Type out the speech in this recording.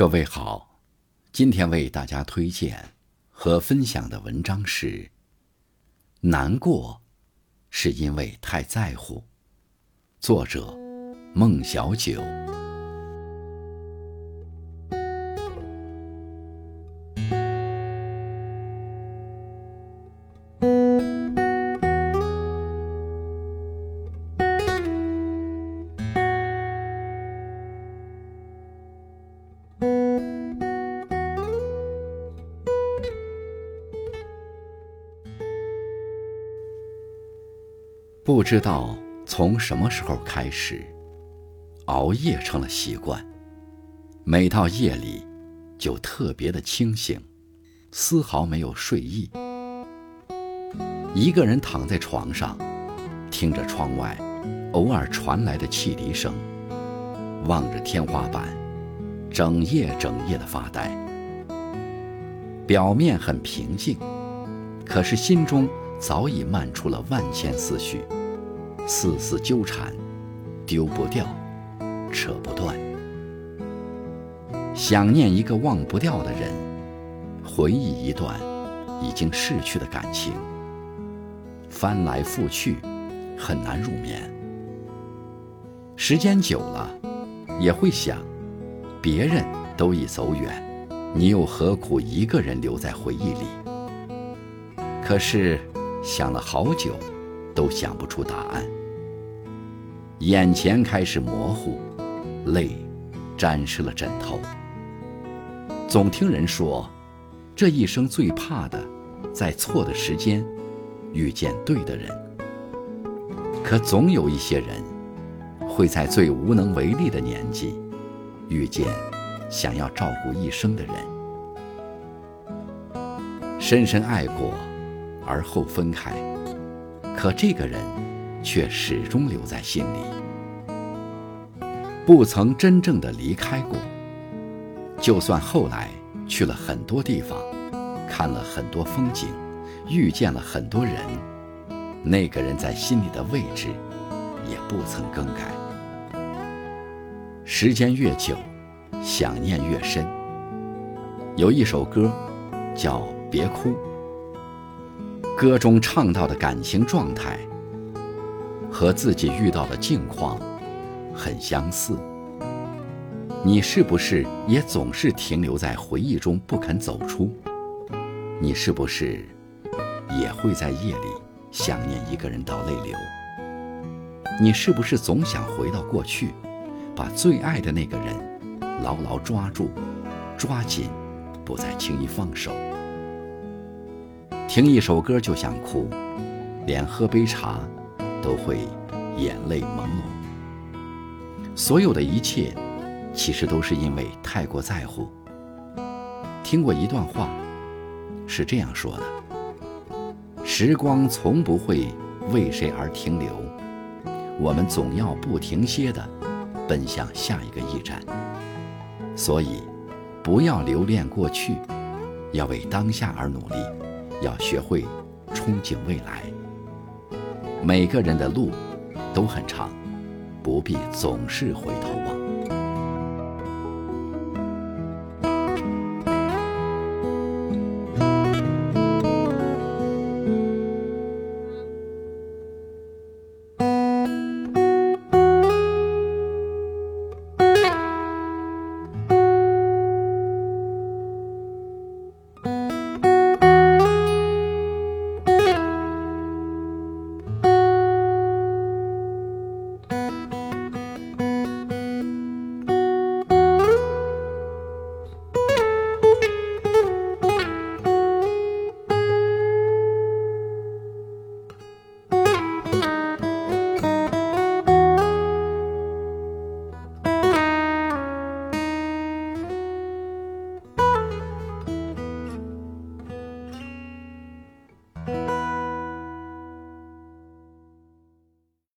各位好，今天为大家推荐和分享的文章是《难过是因为太在乎》，作者孟小九。不知道从什么时候开始，熬夜成了习惯。每到夜里，就特别的清醒，丝毫没有睡意。一个人躺在床上，听着窗外偶尔传来的汽笛声，望着天花板，整夜整夜的发呆。表面很平静，可是心中……早已漫出了万千思绪，丝丝纠缠，丢不掉，扯不断。想念一个忘不掉的人，回忆一段已经逝去的感情，翻来覆去，很难入眠。时间久了，也会想，别人都已走远，你又何苦一个人留在回忆里？可是。想了好久，都想不出答案。眼前开始模糊，泪沾湿了枕头。总听人说，这一生最怕的，在错的时间遇见对的人。可总有一些人，会在最无能为力的年纪，遇见想要照顾一生的人。深深爱过。而后分开，可这个人却始终留在心里，不曾真正的离开过。就算后来去了很多地方，看了很多风景，遇见了很多人，那个人在心里的位置也不曾更改。时间越久，想念越深。有一首歌，叫《别哭》。歌中唱到的感情状态，和自己遇到的境况很相似。你是不是也总是停留在回忆中不肯走出？你是不是也会在夜里想念一个人到泪流？你是不是总想回到过去，把最爱的那个人牢牢抓住，抓紧，不再轻易放手？听一首歌就想哭，连喝杯茶都会眼泪朦胧。所有的一切，其实都是因为太过在乎。听过一段话，是这样说的：时光从不会为谁而停留，我们总要不停歇地奔向下一个驿站。所以，不要留恋过去，要为当下而努力。要学会憧憬未来。每个人的路都很长，不必总是回头望。